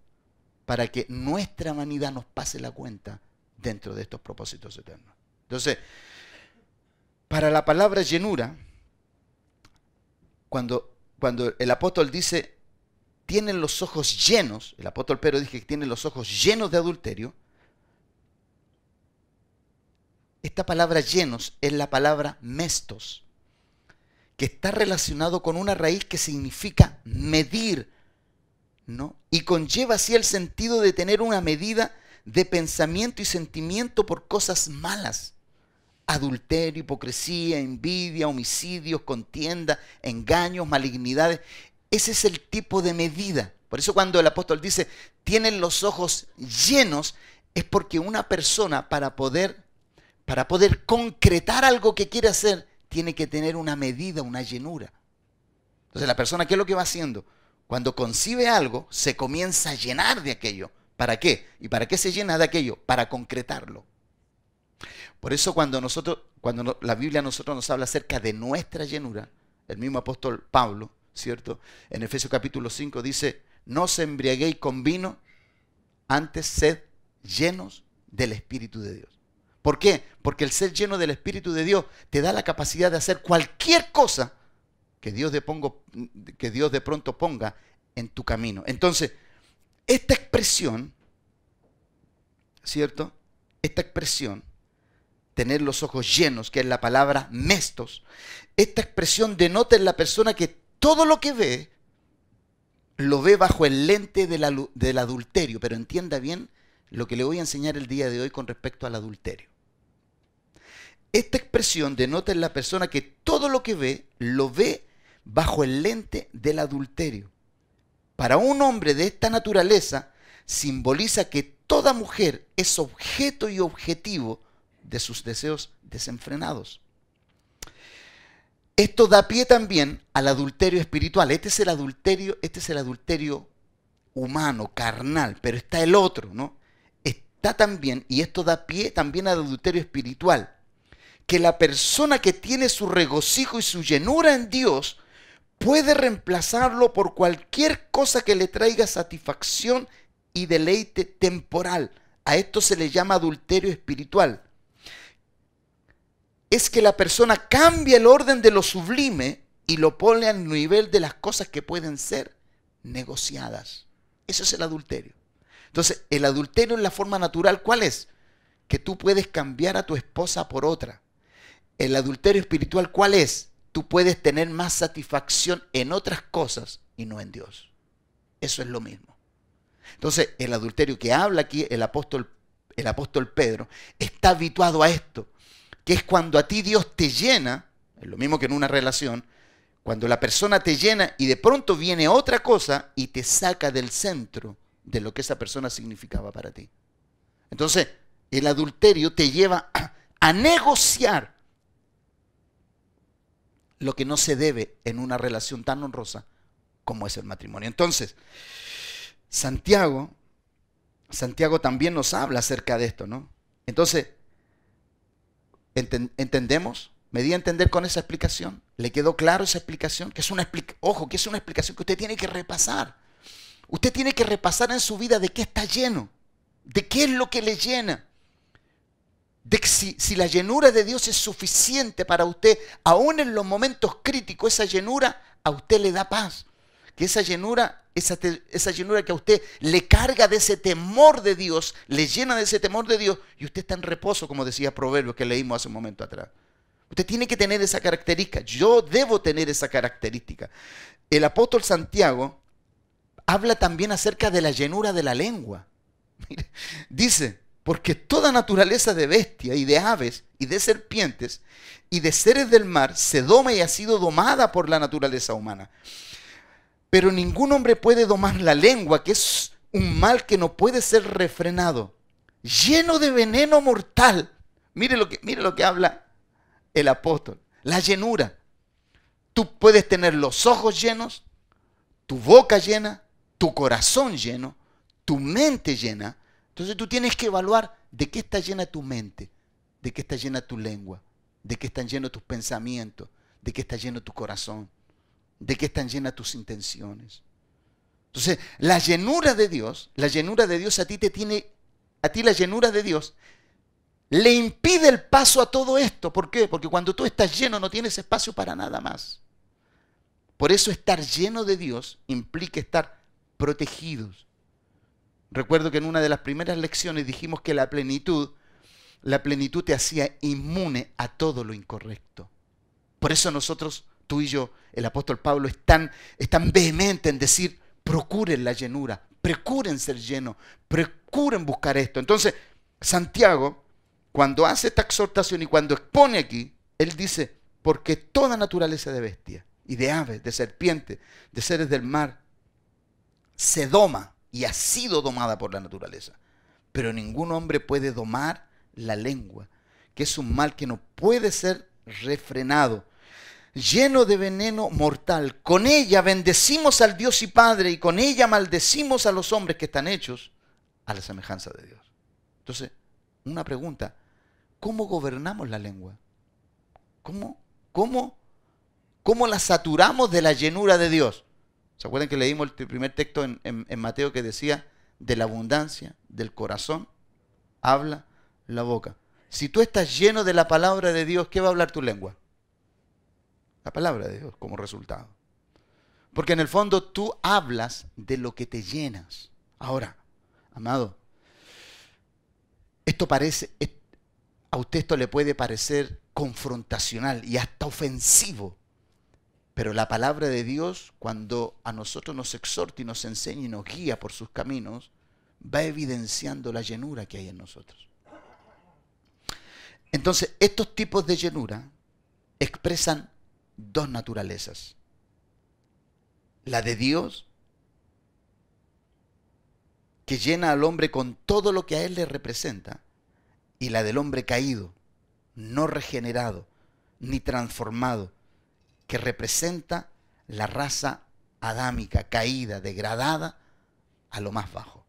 para que nuestra vanidad nos pase la cuenta dentro de estos propósitos eternos. Entonces, para la palabra llenura, cuando, cuando el apóstol dice, tienen los ojos llenos, el apóstol Pedro dice que tienen los ojos llenos de adulterio, esta palabra llenos es la palabra mestos, que está relacionado con una raíz que significa medir, ¿no? Y conlleva así el sentido de tener una medida de pensamiento y sentimiento por cosas malas. Adulterio, hipocresía, envidia, homicidios, contienda, engaños, malignidades. Ese es el tipo de medida. Por eso cuando el apóstol dice, tienen los ojos llenos, es porque una persona para poder para poder concretar algo que quiere hacer, tiene que tener una medida, una llenura. Entonces la persona, ¿qué es lo que va haciendo? Cuando concibe algo, se comienza a llenar de aquello. ¿Para qué? ¿Y para qué se llena de aquello? Para concretarlo. Por eso cuando nosotros, cuando la Biblia a nosotros nos habla acerca de nuestra llenura, el mismo apóstol Pablo, ¿cierto? En Efesios capítulo 5 dice, no se embriaguéis con vino, antes sed llenos del Espíritu de Dios. ¿Por qué? Porque el ser lleno del Espíritu de Dios te da la capacidad de hacer cualquier cosa que Dios de, pongo, que Dios de pronto ponga en tu camino. Entonces, esta expresión, ¿cierto? Esta expresión tener los ojos llenos, que es la palabra mestos. Esta expresión denota en la persona que todo lo que ve lo ve bajo el lente del adulterio, pero entienda bien lo que le voy a enseñar el día de hoy con respecto al adulterio. Esta expresión denota en la persona que todo lo que ve lo ve bajo el lente del adulterio. Para un hombre de esta naturaleza, simboliza que toda mujer es objeto y objetivo de sus deseos desenfrenados. Esto da pie también al adulterio espiritual. Este es el adulterio, este es el adulterio humano, carnal, pero está el otro, ¿no? Está también, y esto da pie también al adulterio espiritual, que la persona que tiene su regocijo y su llenura en Dios puede reemplazarlo por cualquier cosa que le traiga satisfacción y deleite temporal. A esto se le llama adulterio espiritual. Es que la persona cambia el orden de lo sublime y lo pone al nivel de las cosas que pueden ser negociadas. Eso es el adulterio. Entonces, el adulterio en la forma natural, ¿cuál es? Que tú puedes cambiar a tu esposa por otra. El adulterio espiritual, ¿cuál es? Tú puedes tener más satisfacción en otras cosas y no en Dios. Eso es lo mismo. Entonces, el adulterio que habla aquí el apóstol, el apóstol Pedro está habituado a esto, que es cuando a ti Dios te llena, es lo mismo que en una relación, cuando la persona te llena y de pronto viene otra cosa y te saca del centro de lo que esa persona significaba para ti. Entonces, el adulterio te lleva a, a negociar lo que no se debe en una relación tan honrosa como es el matrimonio. Entonces, Santiago, Santiago también nos habla acerca de esto, ¿no? Entonces, ¿entendemos? ¿Me di a entender con esa explicación? ¿Le quedó claro esa explicación? Que es una ojo, que es una explicación que usted tiene que repasar. Usted tiene que repasar en su vida de qué está lleno, de qué es lo que le llena. De que si, si la llenura de Dios es suficiente para usted, aún en los momentos críticos, esa llenura a usted le da paz. Que esa llenura esa, llenura que a usted le carga de ese temor de Dios, le llena de ese temor de Dios y usted está en reposo, como decía Proverbio que leímos hace un momento atrás. Usted tiene que tener esa característica. Yo debo tener esa característica. El apóstol Santiago habla también acerca de la llenura de la lengua. dice, porque toda naturaleza de bestia y de aves y de serpientes y de seres del mar se doma y ha sido domada por la naturaleza humana. Pero ningún hombre puede domar la lengua, que es un mal que no puede ser refrenado, lleno de veneno mortal. Mire lo que, mire lo que habla el apóstol, la llenura. Tú puedes tener los ojos llenos, tu boca llena, tu corazón lleno, tu mente llena. Entonces tú tienes que evaluar de qué está llena tu mente, de qué está llena tu lengua, de qué están llenos tus pensamientos, de qué está lleno tu corazón de qué están llenas tus intenciones. Entonces, la llenura de Dios, la llenura de Dios a ti te tiene, a ti la llenura de Dios le impide el paso a todo esto. ¿Por qué? Porque cuando tú estás lleno no tienes espacio para nada más. Por eso estar lleno de Dios implica estar protegidos. Recuerdo que en una de las primeras lecciones dijimos que la plenitud, la plenitud te hacía inmune a todo lo incorrecto. Por eso nosotros tú y yo, el apóstol Pablo es tan, en decir, procuren la llenura, procuren ser llenos, procuren buscar esto. Entonces, Santiago, cuando hace esta exhortación y cuando expone aquí, él dice, porque toda naturaleza de bestia y de aves, de serpientes, de seres del mar, se doma y ha sido domada por la naturaleza. Pero ningún hombre puede domar la lengua, que es un mal que no puede ser refrenado lleno de veneno mortal. Con ella bendecimos al Dios y Padre y con ella maldecimos a los hombres que están hechos a la semejanza de Dios. Entonces, una pregunta, ¿cómo gobernamos la lengua? ¿Cómo? ¿Cómo? ¿Cómo la saturamos de la llenura de Dios? ¿Se acuerdan que leímos el primer texto en, en Mateo que decía, de la abundancia del corazón habla la boca? Si tú estás lleno de la palabra de Dios, ¿qué va a hablar tu lengua? La palabra de Dios como resultado. Porque en el fondo tú hablas de lo que te llenas. Ahora, amado, esto parece, a usted esto le puede parecer confrontacional y hasta ofensivo. Pero la palabra de Dios, cuando a nosotros nos exhorta y nos enseña y nos guía por sus caminos, va evidenciando la llenura que hay en nosotros. Entonces, estos tipos de llenura expresan dos naturalezas. La de Dios, que llena al hombre con todo lo que a él le representa, y la del hombre caído, no regenerado, ni transformado, que representa la raza adámica, caída, degradada a lo más bajo.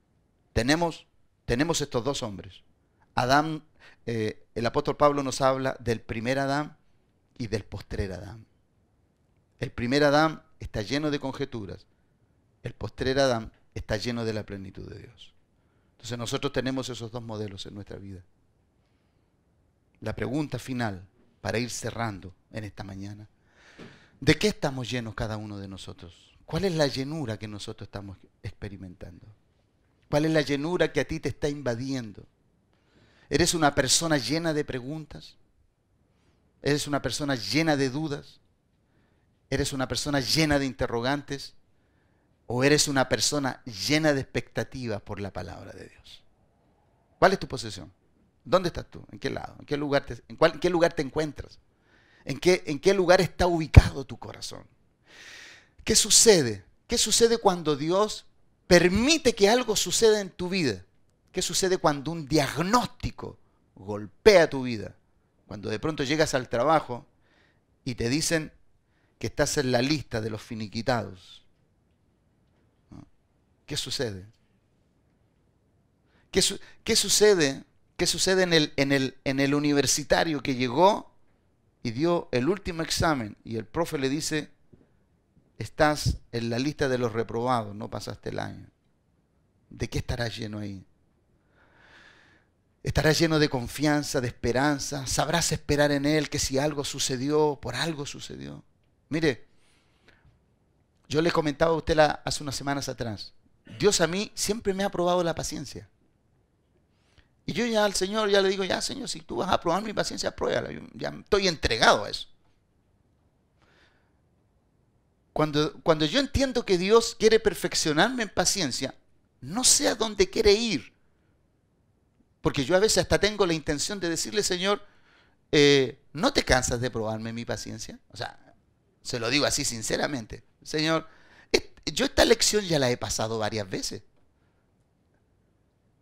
Tenemos, tenemos estos dos hombres. Adán, eh, el apóstol Pablo nos habla del primer Adán y del postrer Adán. El primer Adán está lleno de conjeturas. El postrer Adán está lleno de la plenitud de Dios. Entonces nosotros tenemos esos dos modelos en nuestra vida. La pregunta final para ir cerrando en esta mañana. ¿De qué estamos llenos cada uno de nosotros? ¿Cuál es la llenura que nosotros estamos experimentando? ¿Cuál es la llenura que a ti te está invadiendo? ¿Eres una persona llena de preguntas? ¿Eres una persona llena de dudas? ¿Eres una persona llena de interrogantes? ¿O eres una persona llena de expectativas por la palabra de Dios? ¿Cuál es tu posición? ¿Dónde estás tú? ¿En qué lado? ¿En qué lugar te, en qué lugar te encuentras? ¿En qué, ¿En qué lugar está ubicado tu corazón? ¿Qué sucede? ¿Qué sucede cuando Dios permite que algo suceda en tu vida? ¿Qué sucede cuando un diagnóstico golpea tu vida? Cuando de pronto llegas al trabajo y te dicen que estás en la lista de los finiquitados. ¿Qué sucede? ¿Qué, ¿Qué, sucede? ¿Qué sucede en el, en, el, en el universitario que llegó y dio el último examen y el profe le dice, estás en la lista de los reprobados, no pasaste el año? ¿De qué estarás lleno ahí? Estarás lleno de confianza, de esperanza. Sabrás esperar en Él que si algo sucedió, por algo sucedió. Mire, yo le comentaba a usted hace unas semanas atrás. Dios a mí siempre me ha probado la paciencia. Y yo ya al Señor ya le digo, ya Señor, si tú vas a probar mi paciencia, pruébala. ya estoy entregado a eso. Cuando, cuando yo entiendo que Dios quiere perfeccionarme en paciencia, no sé a dónde quiere ir. Porque yo a veces hasta tengo la intención de decirle, Señor, eh, ¿no te cansas de probarme mi paciencia? O sea, se lo digo así sinceramente. Señor, yo esta lección ya la he pasado varias veces.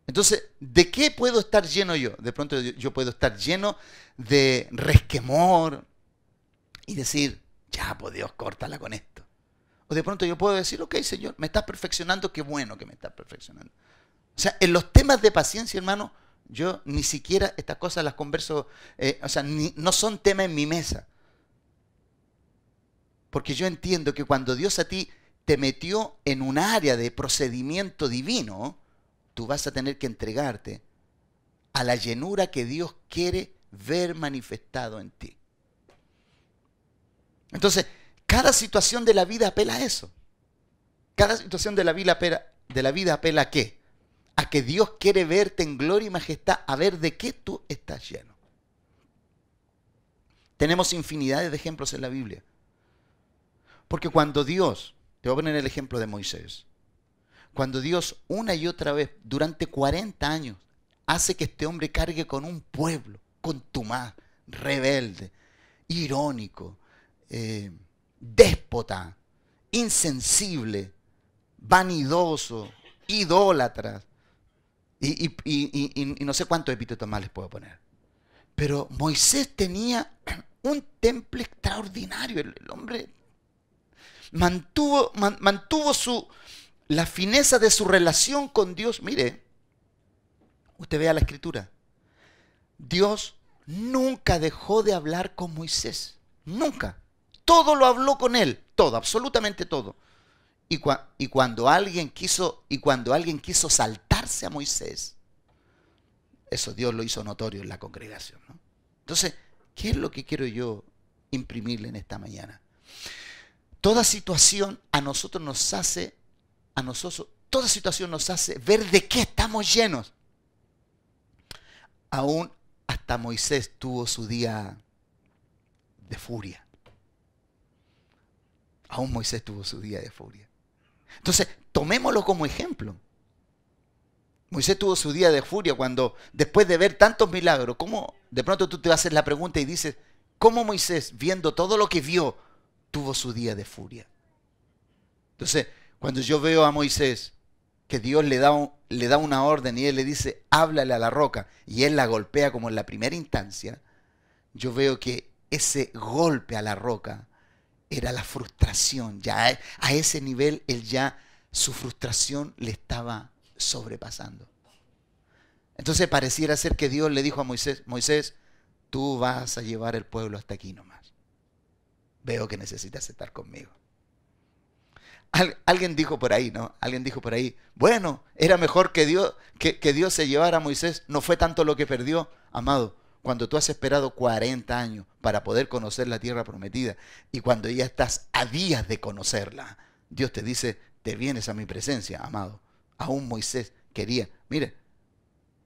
Entonces, ¿de qué puedo estar lleno yo? De pronto yo puedo estar lleno de resquemor y decir, ya, pues Dios, córtala con esto. O de pronto yo puedo decir, ok, Señor, me estás perfeccionando, qué bueno que me estás perfeccionando. O sea, en los temas de paciencia, hermano, yo ni siquiera estas cosas las converso, eh, o sea, no son tema en mi mesa. Porque yo entiendo que cuando Dios a ti te metió en un área de procedimiento divino, tú vas a tener que entregarte a la llenura que Dios quiere ver manifestado en ti. Entonces, cada situación de la vida apela a eso. Cada situación de la vida apela, de la vida apela a qué? a que Dios quiere verte en gloria y majestad, a ver de qué tú estás lleno. Tenemos infinidades de ejemplos en la Biblia. Porque cuando Dios, te voy a poner el ejemplo de Moisés, cuando Dios una y otra vez, durante 40 años, hace que este hombre cargue con un pueblo contumaz, rebelde, irónico, eh, déspota, insensible, vanidoso, idólatra, y, no sé cuántos epítetos más les puedo poner. Pero Moisés tenía un temple extraordinario. El, hombre mantuvo, mantuvo su, la fineza de su relación con Dios. Mire, usted vea la escritura. Dios nunca dejó de hablar con Moisés. Nunca. Todo lo habló con él. Todo, absolutamente todo. Y, y, cuando alguien quiso, y cuando alguien quiso saltarse a Moisés, eso Dios lo hizo notorio en la congregación. Entonces, ¿qué es lo que quiero yo imprimirle en esta mañana? Toda situación a nosotros nos hace, a nosotros, toda situación nos hace ver de qué estamos llenos. Aún hasta Moisés tuvo su día de furia. Aún Moisés tuvo su día de furia. Entonces, tomémoslo como ejemplo. Moisés tuvo su día de furia cuando, después de ver tantos milagros, ¿cómo de pronto tú te haces la pregunta y dices, ¿cómo Moisés, viendo todo lo que vio, tuvo su día de furia? Entonces, cuando yo veo a Moisés, que Dios le da, le da una orden y él le dice, háblale a la roca, y él la golpea como en la primera instancia, yo veo que ese golpe a la roca era la frustración. Ya a ese nivel él ya su frustración le estaba sobrepasando. Entonces pareciera ser que Dios le dijo a Moisés, Moisés, tú vas a llevar el pueblo hasta aquí nomás. Veo que necesitas estar conmigo. alguien dijo por ahí, ¿no? Alguien dijo por ahí, bueno, era mejor que Dios, que, que Dios se llevara a Moisés, no fue tanto lo que perdió, amado. Cuando tú has esperado 40 años para poder conocer la tierra prometida y cuando ya estás a días de conocerla, Dios te dice, te vienes a mi presencia, amado. Aún Moisés quería, mire,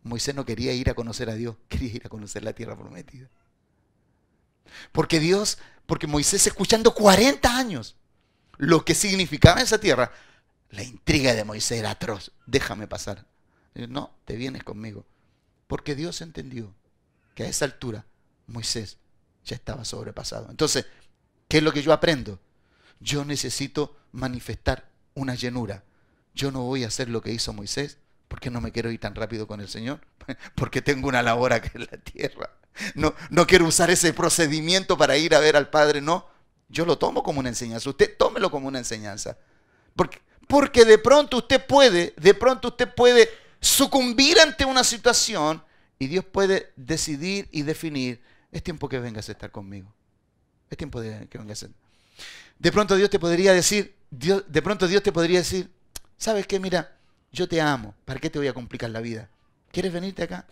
Moisés no quería ir a conocer a Dios, quería ir a conocer la tierra prometida. Porque Dios, porque Moisés escuchando 40 años lo que significaba esa tierra, la intriga de Moisés era atroz. Déjame pasar. No, te vienes conmigo. Porque Dios entendió que a esa altura Moisés ya estaba sobrepasado. Entonces, ¿qué es lo que yo aprendo? Yo necesito manifestar una llenura. Yo no voy a hacer lo que hizo Moisés porque no me quiero ir tan rápido con el Señor, porque tengo una labor aquí en la tierra. No, no quiero usar ese procedimiento para ir a ver al Padre, no. Yo lo tomo como una enseñanza. Usted tómelo como una enseñanza. Porque, porque de pronto usted puede, de pronto usted puede sucumbir ante una situación y Dios puede decidir y definir, es tiempo que vengas a estar conmigo. Es tiempo de que vengas a De pronto Dios te podría decir, Dios, de pronto Dios te podría decir, ¿sabes qué? Mira, yo te amo, ¿para qué te voy a complicar la vida? ¿Quieres venirte acá?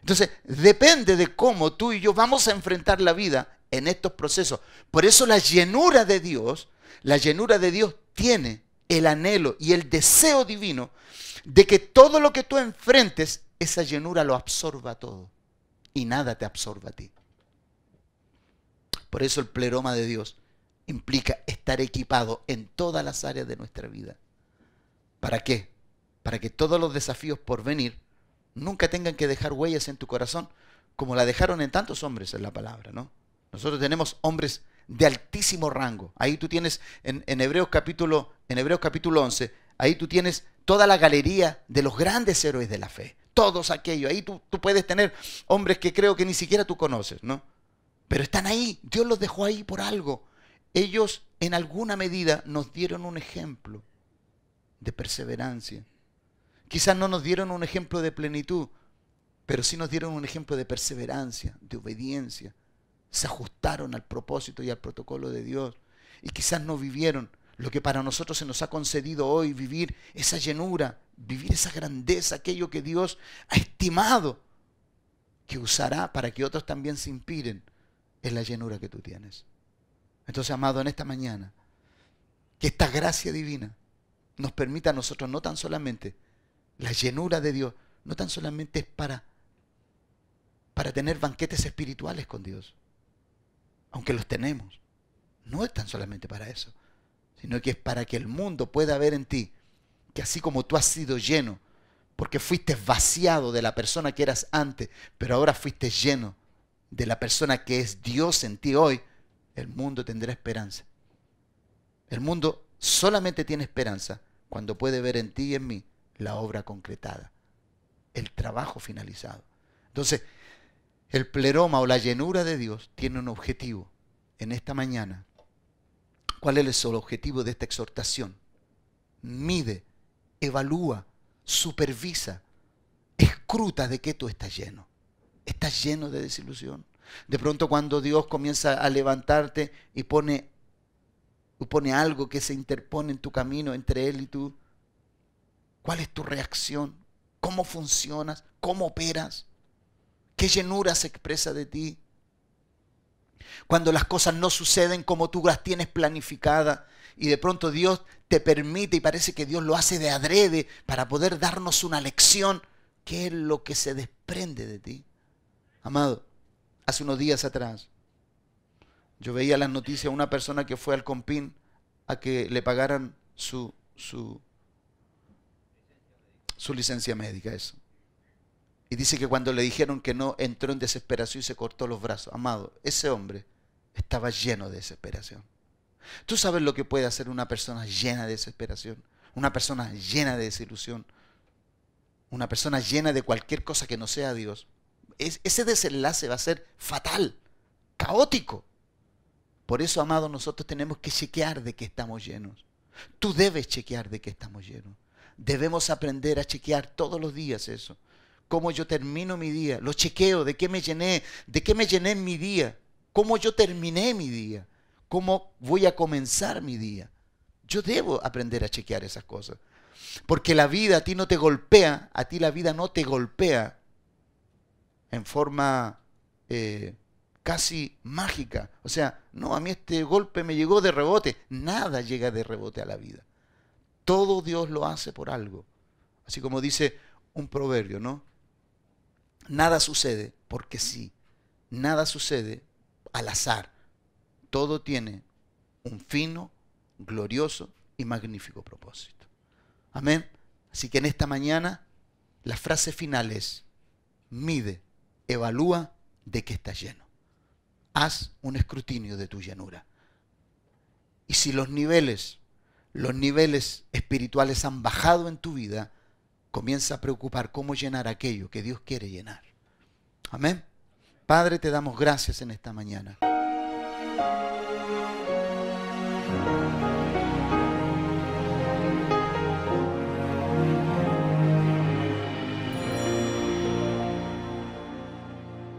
Entonces, depende de cómo tú y yo vamos a enfrentar la vida en estos procesos. Por eso la llenura de Dios, la llenura de Dios tiene el anhelo y el deseo divino de que todo lo que tú enfrentes, esa llenura lo absorba todo y nada te absorba a ti. Por eso el pleroma de Dios implica estar equipado en todas las áreas de nuestra vida. ¿Para qué? Para que todos los desafíos por venir nunca tengan que dejar huellas en tu corazón, como la dejaron en tantos hombres en la palabra, ¿no? Nosotros tenemos hombres de altísimo rango. Ahí tú tienes en, Hebreos capítulo en Hebreos capítulo 11, ahí tú tienes toda la galería de los grandes héroes de la fe. Todos aquellos. Ahí tú, tú puedes tener hombres que creo que ni siquiera tú conoces, ¿no? Pero están ahí. Dios los dejó ahí por algo. Ellos en alguna medida nos dieron un ejemplo de perseverancia. Quizás no nos dieron un ejemplo de plenitud, pero sí nos dieron un ejemplo de perseverancia, de obediencia. Se ajustaron al propósito y al protocolo de Dios. Y quizás no vivieron lo que para nosotros se nos ha concedido hoy, vivir esa llenura, vivir esa grandeza, aquello que Dios ha estimado, que usará para que otros también se inspiren en la llenura que tú tienes. Entonces, amado, en esta mañana, que esta gracia divina nos permita a nosotros no tan solamente la llenura de Dios, no tan solamente es para, para tener banquetes espirituales con Dios, aunque los tenemos, no es tan solamente para eso, sino que es para que el mundo pueda ver en ti que así como tú has sido lleno, porque fuiste vaciado de la persona que eras antes, pero ahora fuiste lleno de la persona que es Dios en ti hoy, el mundo tendrá esperanza. El mundo solamente tiene esperanza cuando puede ver en ti y en mí la obra concretada, el trabajo finalizado. Entonces, el pleroma o la llenura de Dios tiene un objetivo en esta mañana. ¿Cuál es el objetivo de esta exhortación? Mide, evalúa, supervisa, escruta de qué tú estás lleno. ¿Estás lleno de desilusión? De pronto cuando Dios comienza a levantarte y pone pone algo que se interpone en tu camino entre Él y tú, ¿cuál es tu reacción? ¿Cómo funcionas? ¿Cómo operas? ¿Qué llenura se expresa de ti? Cuando las cosas no suceden como tú las tienes planificadas y de pronto Dios te permite y parece que Dios lo hace de adrede para poder darnos una lección, ¿qué es lo que se desprende de ti? Amado, hace unos días atrás, yo veía las noticias de una persona que fue al Compín a que le pagaran su, su, su licencia médica, eso. Y dice que cuando le dijeron que no, entró en desesperación y se cortó los brazos. Amado, ese hombre estaba lleno de desesperación. ¿Tú sabes lo que puede hacer una persona llena de desesperación? Una persona llena de desilusión. Una persona llena de cualquier cosa que no sea Dios. ese desenlace va a ser fatal, caótico. Por eso, amado, nosotros tenemos que chequear de que estamos llenos. Tú debes chequear de que estamos llenos. Debemos aprender a chequear todos los días eso. Cómo yo termino mi día. Lo chequeo, de qué me llené, de qué me llené en mi día. Cómo yo terminé mi día. Cómo voy a comenzar mi día. Yo debo aprender a chequear esas cosas. Porque la vida a ti no te golpea, a ti la vida no te golpea en forma eh, casi mágica. O sea, no, a mí este golpe me llegó de rebote. Nada llega de rebote a la vida. Todo Dios lo hace por algo. Así como dice un proverbio, ¿no? Nada sucede porque sí. Nada sucede al azar. Todo tiene un fino, glorioso y magnífico propósito. Amén. Así que en esta mañana la frase final es, mide, evalúa de qué estás lleno haz un escrutinio de tu llanura. Y si los niveles, los niveles espirituales han bajado en tu vida, comienza a preocupar cómo llenar aquello que Dios quiere llenar. Amén. Padre, te damos gracias en esta mañana.